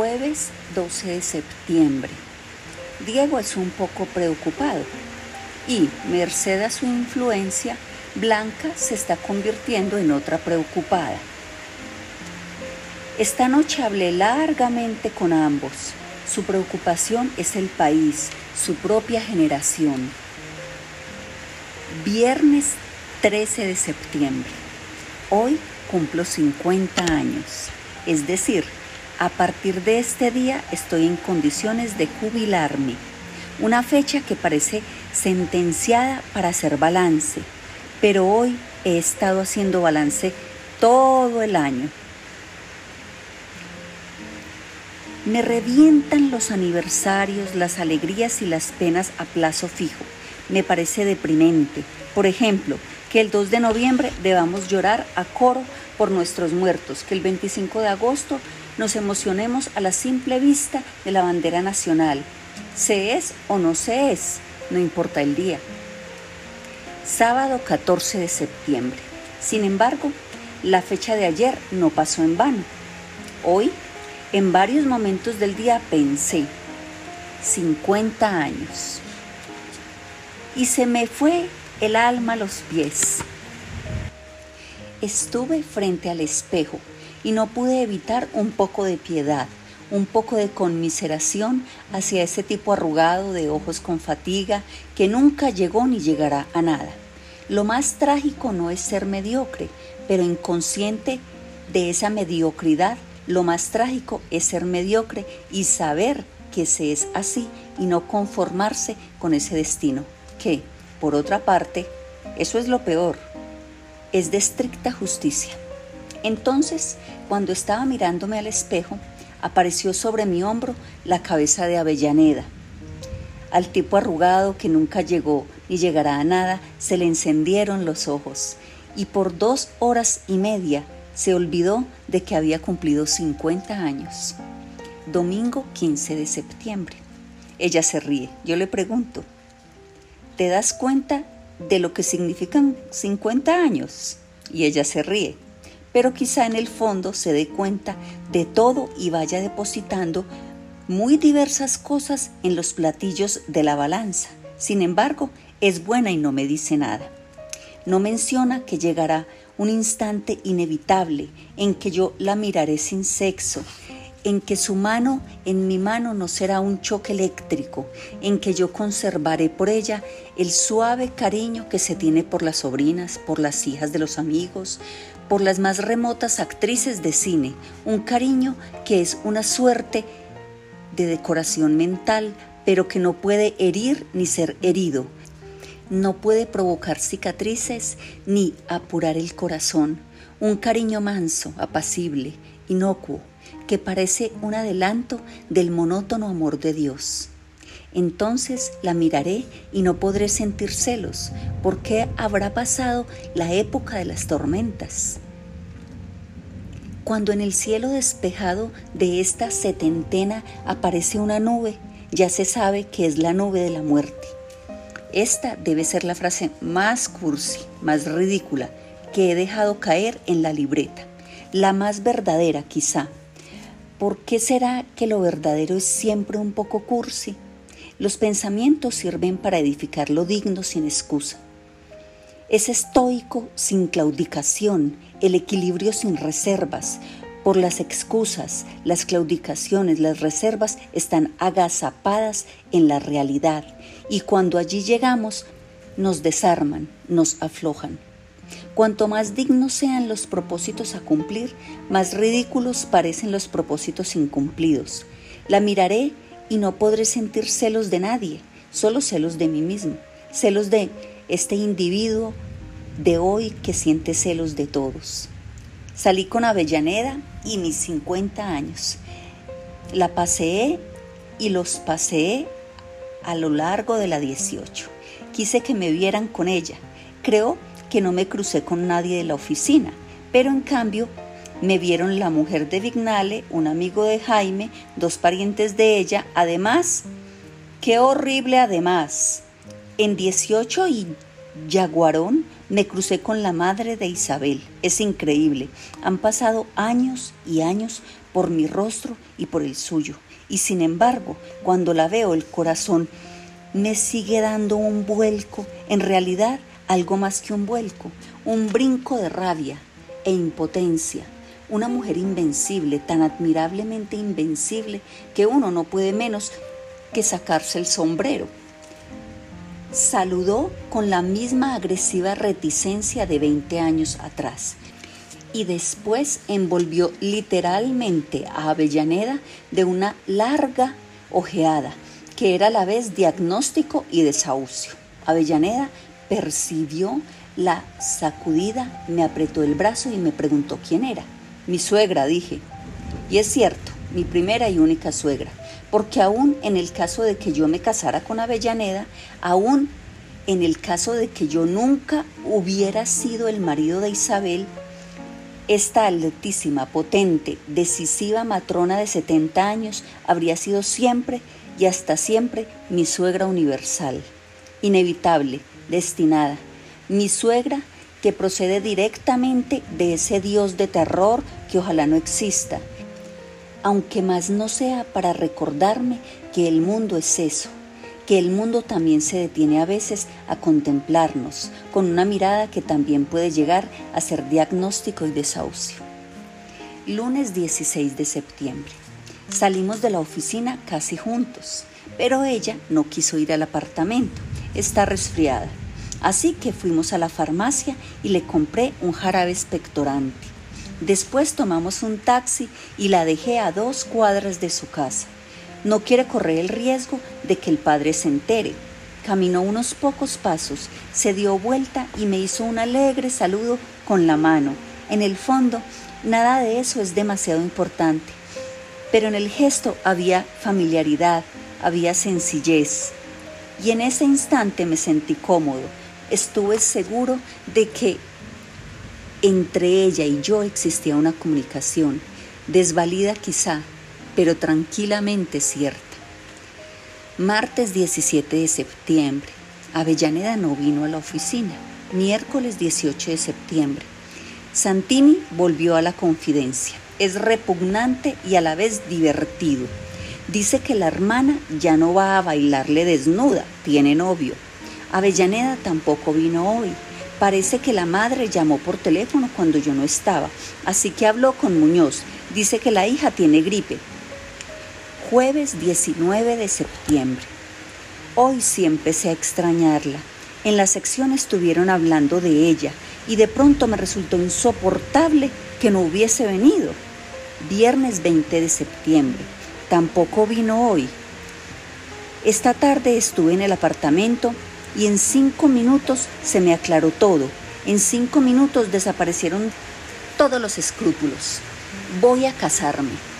Jueves 12 de septiembre. Diego es un poco preocupado y, merced a su influencia, Blanca se está convirtiendo en otra preocupada. Esta noche hablé largamente con ambos. Su preocupación es el país, su propia generación. Viernes 13 de septiembre. Hoy cumplo 50 años. Es decir, a partir de este día estoy en condiciones de jubilarme. Una fecha que parece sentenciada para hacer balance. Pero hoy he estado haciendo balance todo el año. Me revientan los aniversarios, las alegrías y las penas a plazo fijo. Me parece deprimente. Por ejemplo, que el 2 de noviembre debamos llorar a coro por nuestros muertos, que el 25 de agosto nos emocionemos a la simple vista de la bandera nacional. Se es o no se es, no importa el día. Sábado 14 de septiembre. Sin embargo, la fecha de ayer no pasó en vano. Hoy en varios momentos del día pensé, 50 años. Y se me fue el alma a los pies. Estuve frente al espejo y no pude evitar un poco de piedad, un poco de conmiseración hacia ese tipo arrugado de ojos con fatiga que nunca llegó ni llegará a nada. Lo más trágico no es ser mediocre, pero inconsciente de esa mediocridad lo más trágico es ser mediocre y saber que se es así y no conformarse con ese destino, que, por otra parte, eso es lo peor, es de estricta justicia. Entonces, cuando estaba mirándome al espejo, apareció sobre mi hombro la cabeza de Avellaneda. Al tipo arrugado que nunca llegó ni llegará a nada, se le encendieron los ojos, y por dos horas y media se olvidó de que había cumplido 50 años. Domingo 15 de septiembre. Ella se ríe. Yo le pregunto, ¿te das cuenta de lo que significan 50 años? Y ella se ríe. Pero quizá en el fondo se dé cuenta de todo y vaya depositando muy diversas cosas en los platillos de la balanza. Sin embargo, es buena y no me dice nada. No menciona que llegará un instante inevitable en que yo la miraré sin sexo, en que su mano en mi mano no será un choque eléctrico, en que yo conservaré por ella el suave cariño que se tiene por las sobrinas, por las hijas de los amigos, por las más remotas actrices de cine, un cariño que es una suerte de decoración mental, pero que no puede herir ni ser herido, no puede provocar cicatrices ni apurar el corazón, un cariño manso, apacible, inocuo, que parece un adelanto del monótono amor de Dios. Entonces la miraré y no podré sentir celos, porque habrá pasado la época de las tormentas. Cuando en el cielo despejado de esta setentena aparece una nube, ya se sabe que es la nube de la muerte. Esta debe ser la frase más cursi, más ridícula que he dejado caer en la libreta, la más verdadera quizá. ¿Por qué será que lo verdadero es siempre un poco cursi? Los pensamientos sirven para edificar lo digno sin excusa. Es estoico sin claudicación, el equilibrio sin reservas, por las excusas, las claudicaciones, las reservas están agazapadas en la realidad y cuando allí llegamos nos desarman, nos aflojan. Cuanto más dignos sean los propósitos a cumplir, más ridículos parecen los propósitos incumplidos. La miraré y no podré sentir celos de nadie, solo celos de mí mismo, celos de este individuo de hoy que siente celos de todos. Salí con Avellaneda y mis 50 años. La paseé y los paseé a lo largo de la 18. Quise que me vieran con ella. Creo que no me crucé con nadie de la oficina, pero en cambio me vieron la mujer de Vignale, un amigo de Jaime, dos parientes de ella, además, qué horrible además. En 18 y Yaguarón me crucé con la madre de Isabel. Es increíble. Han pasado años y años, por mi rostro y por el suyo. Y sin embargo, cuando la veo, el corazón me sigue dando un vuelco, en realidad algo más que un vuelco, un brinco de rabia e impotencia. Una mujer invencible, tan admirablemente invencible, que uno no puede menos que sacarse el sombrero. Saludó con la misma agresiva reticencia de 20 años atrás y después envolvió literalmente a Avellaneda de una larga ojeada, que era a la vez diagnóstico y desahucio. Avellaneda percibió la sacudida, me apretó el brazo y me preguntó quién era. Mi suegra, dije. Y es cierto, mi primera y única suegra, porque aún en el caso de que yo me casara con Avellaneda, aún en el caso de que yo nunca hubiera sido el marido de Isabel, esta altísima, potente, decisiva matrona de 70 años habría sido siempre y hasta siempre mi suegra universal, inevitable, destinada, mi suegra que procede directamente de ese Dios de terror que ojalá no exista, aunque más no sea para recordarme que el mundo es eso, que el mundo también se detiene a veces a contemplarnos con una mirada que también puede llegar a ser diagnóstico y desahucio. Lunes 16 de septiembre. Salimos de la oficina casi juntos, pero ella no quiso ir al apartamento, está resfriada. Así que fuimos a la farmacia y le compré un jarabe expectorante. Después tomamos un taxi y la dejé a dos cuadras de su casa. No quiere correr el riesgo de que el padre se entere. Caminó unos pocos pasos, se dio vuelta y me hizo un alegre saludo con la mano. En el fondo, nada de eso es demasiado importante. Pero en el gesto había familiaridad, había sencillez. Y en ese instante me sentí cómodo. Estuve seguro de que entre ella y yo existía una comunicación, desvalida quizá, pero tranquilamente cierta. Martes 17 de septiembre. Avellaneda no vino a la oficina. Miércoles 18 de septiembre. Santini volvió a la confidencia. Es repugnante y a la vez divertido. Dice que la hermana ya no va a bailarle desnuda, tiene novio. Avellaneda tampoco vino hoy. Parece que la madre llamó por teléfono cuando yo no estaba, así que habló con Muñoz. Dice que la hija tiene gripe, jueves 19 de septiembre. Hoy sí empecé a extrañarla. En la sección estuvieron hablando de ella y de pronto me resultó insoportable que no hubiese venido. Viernes 20 de septiembre. Tampoco vino hoy. Esta tarde estuve en el apartamento y en cinco minutos se me aclaró todo. En cinco minutos desaparecieron todos los escrúpulos. Voy a casarme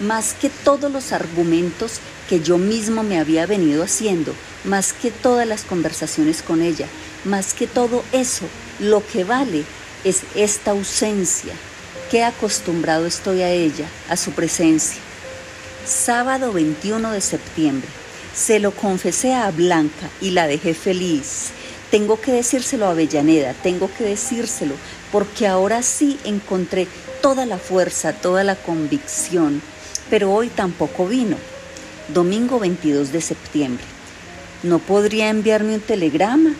más que todos los argumentos que yo mismo me había venido haciendo, más que todas las conversaciones con ella, más que todo eso, lo que vale es esta ausencia. Qué acostumbrado estoy a ella, a su presencia. Sábado 21 de septiembre. Se lo confesé a Blanca y la dejé feliz. Tengo que decírselo a Avellaneda, tengo que decírselo, porque ahora sí encontré toda la fuerza, toda la convicción pero hoy tampoco vino. Domingo 22 de septiembre. ¿No podría enviarme un telegrama?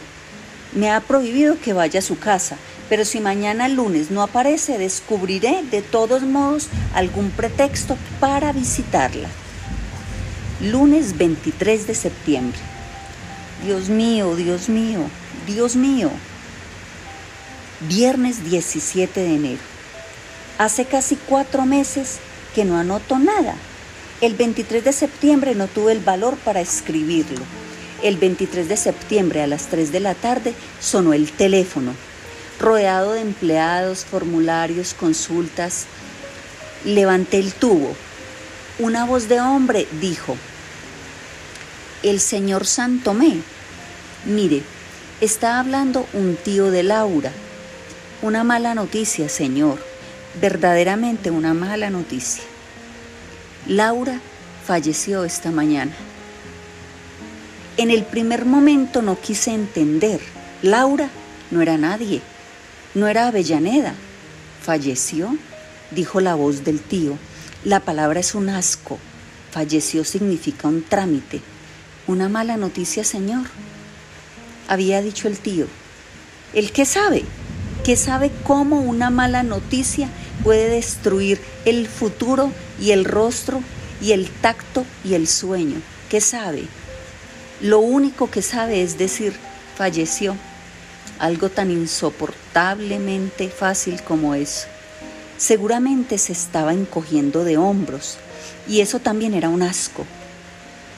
Me ha prohibido que vaya a su casa, pero si mañana lunes no aparece, descubriré de todos modos algún pretexto para visitarla. Lunes 23 de septiembre. Dios mío, Dios mío, Dios mío. Viernes 17 de enero. Hace casi cuatro meses que no anoto nada. El 23 de septiembre no tuve el valor para escribirlo. El 23 de septiembre a las 3 de la tarde sonó el teléfono, rodeado de empleados, formularios, consultas. Levanté el tubo. Una voz de hombre dijo, el señor Santomé, mire, está hablando un tío de Laura. Una mala noticia, señor verdaderamente una mala noticia. Laura falleció esta mañana. En el primer momento no quise entender. Laura no era nadie, no era Avellaneda. ¿Falleció? dijo la voz del tío. La palabra es un asco. Falleció significa un trámite. Una mala noticia, señor. Había dicho el tío. ¿El qué sabe? ¿Qué sabe cómo una mala noticia puede destruir el futuro y el rostro y el tacto y el sueño? ¿Qué sabe? Lo único que sabe es decir, falleció. Algo tan insoportablemente fácil como eso. Seguramente se estaba encogiendo de hombros y eso también era un asco.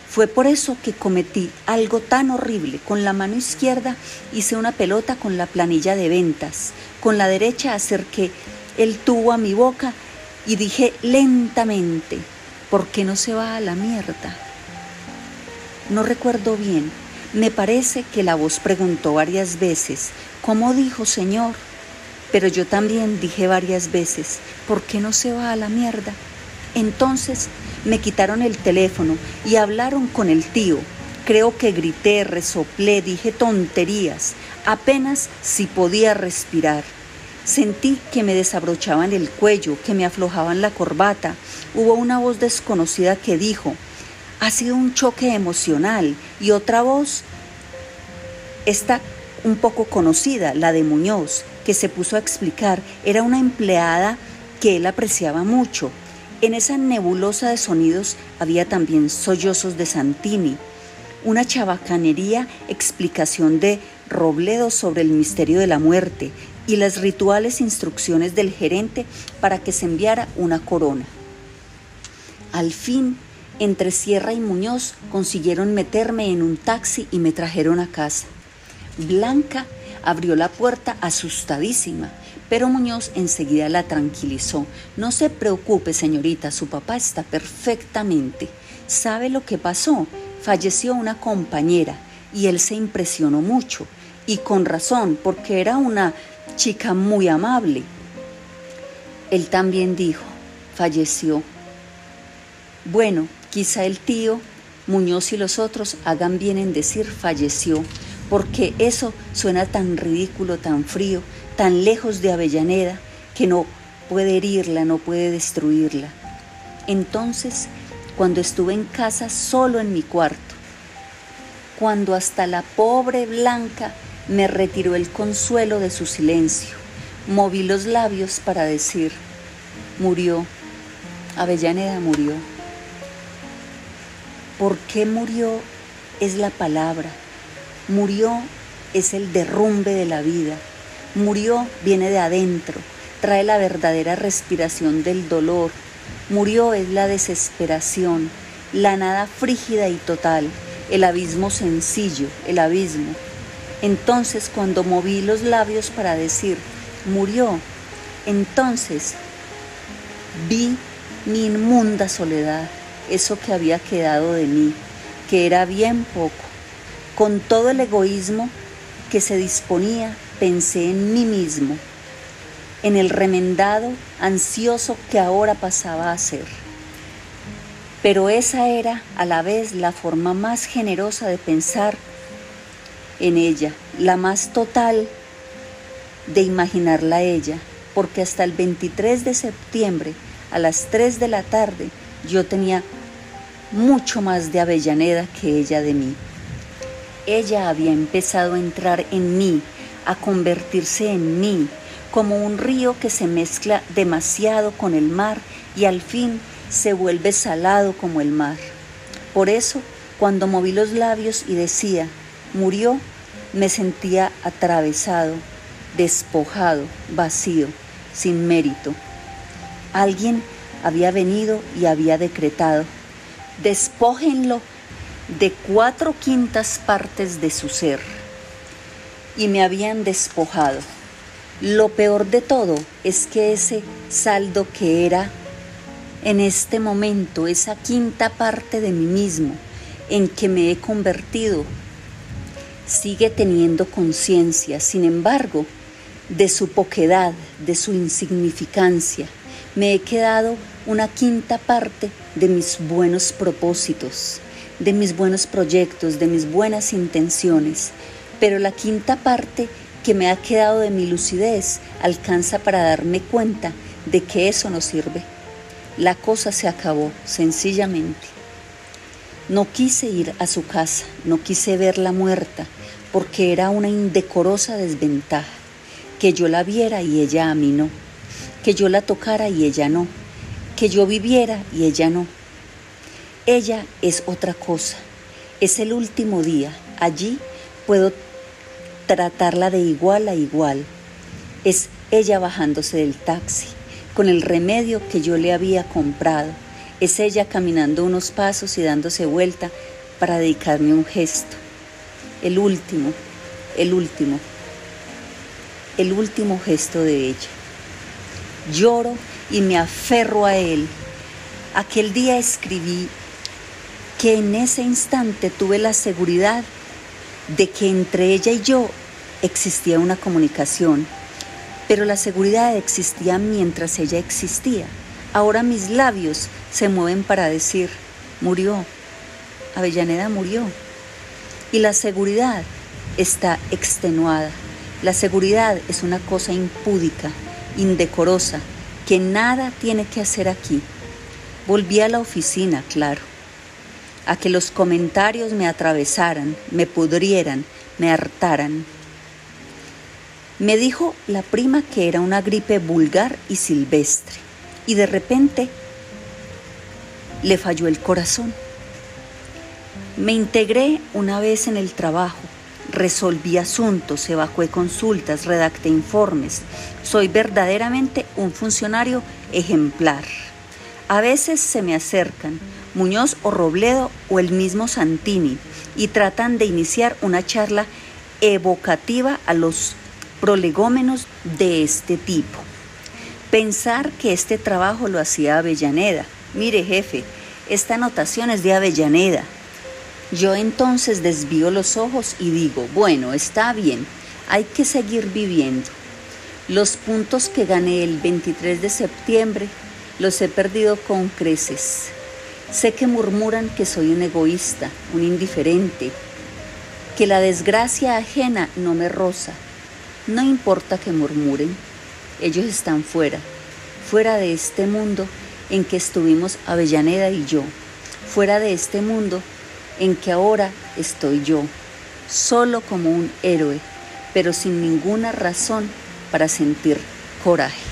Fue por eso que cometí algo tan horrible. Con la mano izquierda hice una pelota con la planilla de ventas. Con la derecha acerqué el tubo a mi boca y dije lentamente, ¿por qué no se va a la mierda? No recuerdo bien. Me parece que la voz preguntó varias veces, ¿cómo dijo, Señor? Pero yo también dije varias veces, ¿por qué no se va a la mierda? Entonces me quitaron el teléfono y hablaron con el tío. Creo que grité, resoplé, dije tonterías, apenas si podía respirar. Sentí que me desabrochaban el cuello, que me aflojaban la corbata. Hubo una voz desconocida que dijo, ha sido un choque emocional. Y otra voz, esta un poco conocida, la de Muñoz, que se puso a explicar, era una empleada que él apreciaba mucho. En esa nebulosa de sonidos había también sollozos de Santini, una chabacanería explicación de Robledo sobre el misterio de la muerte y las rituales instrucciones del gerente para que se enviara una corona. Al fin, entre Sierra y Muñoz consiguieron meterme en un taxi y me trajeron a casa. Blanca abrió la puerta asustadísima pero Muñoz enseguida la tranquilizó. No se preocupe, señorita, su papá está perfectamente. ¿Sabe lo que pasó? Falleció una compañera y él se impresionó mucho. Y con razón, porque era una chica muy amable. Él también dijo, falleció. Bueno, quizá el tío, Muñoz y los otros hagan bien en decir falleció, porque eso suena tan ridículo, tan frío, tan lejos de Avellaneda que no puede herirla, no puede destruirla. Entonces, cuando estuve en casa solo en mi cuarto, cuando hasta la pobre Blanca me retiró el consuelo de su silencio, moví los labios para decir, murió, Avellaneda murió. ¿Por qué murió? Es la palabra. Murió es el derrumbe de la vida. Murió viene de adentro, trae la verdadera respiración del dolor. Murió es la desesperación, la nada frígida y total, el abismo sencillo, el abismo. Entonces cuando moví los labios para decir, murió, entonces vi mi inmunda soledad, eso que había quedado de mí, que era bien poco, con todo el egoísmo que se disponía pensé en mí mismo, en el remendado ansioso que ahora pasaba a ser. Pero esa era a la vez la forma más generosa de pensar en ella, la más total de imaginarla ella, porque hasta el 23 de septiembre a las 3 de la tarde yo tenía mucho más de Avellaneda que ella de mí. Ella había empezado a entrar en mí a convertirse en mí, como un río que se mezcla demasiado con el mar y al fin se vuelve salado como el mar. Por eso, cuando moví los labios y decía, murió, me sentía atravesado, despojado, vacío, sin mérito. Alguien había venido y había decretado, despójenlo de cuatro quintas partes de su ser y me habían despojado. Lo peor de todo es que ese saldo que era en este momento, esa quinta parte de mí mismo en que me he convertido, sigue teniendo conciencia, sin embargo, de su poquedad, de su insignificancia. Me he quedado una quinta parte de mis buenos propósitos, de mis buenos proyectos, de mis buenas intenciones pero la quinta parte que me ha quedado de mi lucidez alcanza para darme cuenta de que eso no sirve. La cosa se acabó, sencillamente. No quise ir a su casa, no quise verla muerta, porque era una indecorosa desventaja, que yo la viera y ella a mí no, que yo la tocara y ella no, que yo viviera y ella no. Ella es otra cosa, es el último día, allí puedo tratarla de igual a igual. Es ella bajándose del taxi, con el remedio que yo le había comprado. Es ella caminando unos pasos y dándose vuelta para dedicarme un gesto. El último, el último, el último gesto de ella. Lloro y me aferro a él. Aquel día escribí que en ese instante tuve la seguridad de que entre ella y yo existía una comunicación, pero la seguridad existía mientras ella existía. Ahora mis labios se mueven para decir, murió, Avellaneda murió. Y la seguridad está extenuada. La seguridad es una cosa impúdica, indecorosa, que nada tiene que hacer aquí. Volví a la oficina, claro, a que los comentarios me atravesaran, me pudrieran, me hartaran. Me dijo la prima que era una gripe vulgar y silvestre, y de repente le falló el corazón. Me integré una vez en el trabajo, resolví asuntos, evacué consultas, redacté informes. Soy verdaderamente un funcionario ejemplar. A veces se me acercan Muñoz o Robledo o el mismo Santini y tratan de iniciar una charla evocativa a los prolegómenos de este tipo. Pensar que este trabajo lo hacía Avellaneda. Mire jefe, esta anotación es de Avellaneda. Yo entonces desvío los ojos y digo, bueno, está bien, hay que seguir viviendo. Los puntos que gané el 23 de septiembre los he perdido con creces. Sé que murmuran que soy un egoísta, un indiferente, que la desgracia ajena no me roza, no importa que murmuren, ellos están fuera, fuera de este mundo en que estuvimos Avellaneda y yo, fuera de este mundo en que ahora estoy yo, solo como un héroe, pero sin ninguna razón para sentir coraje.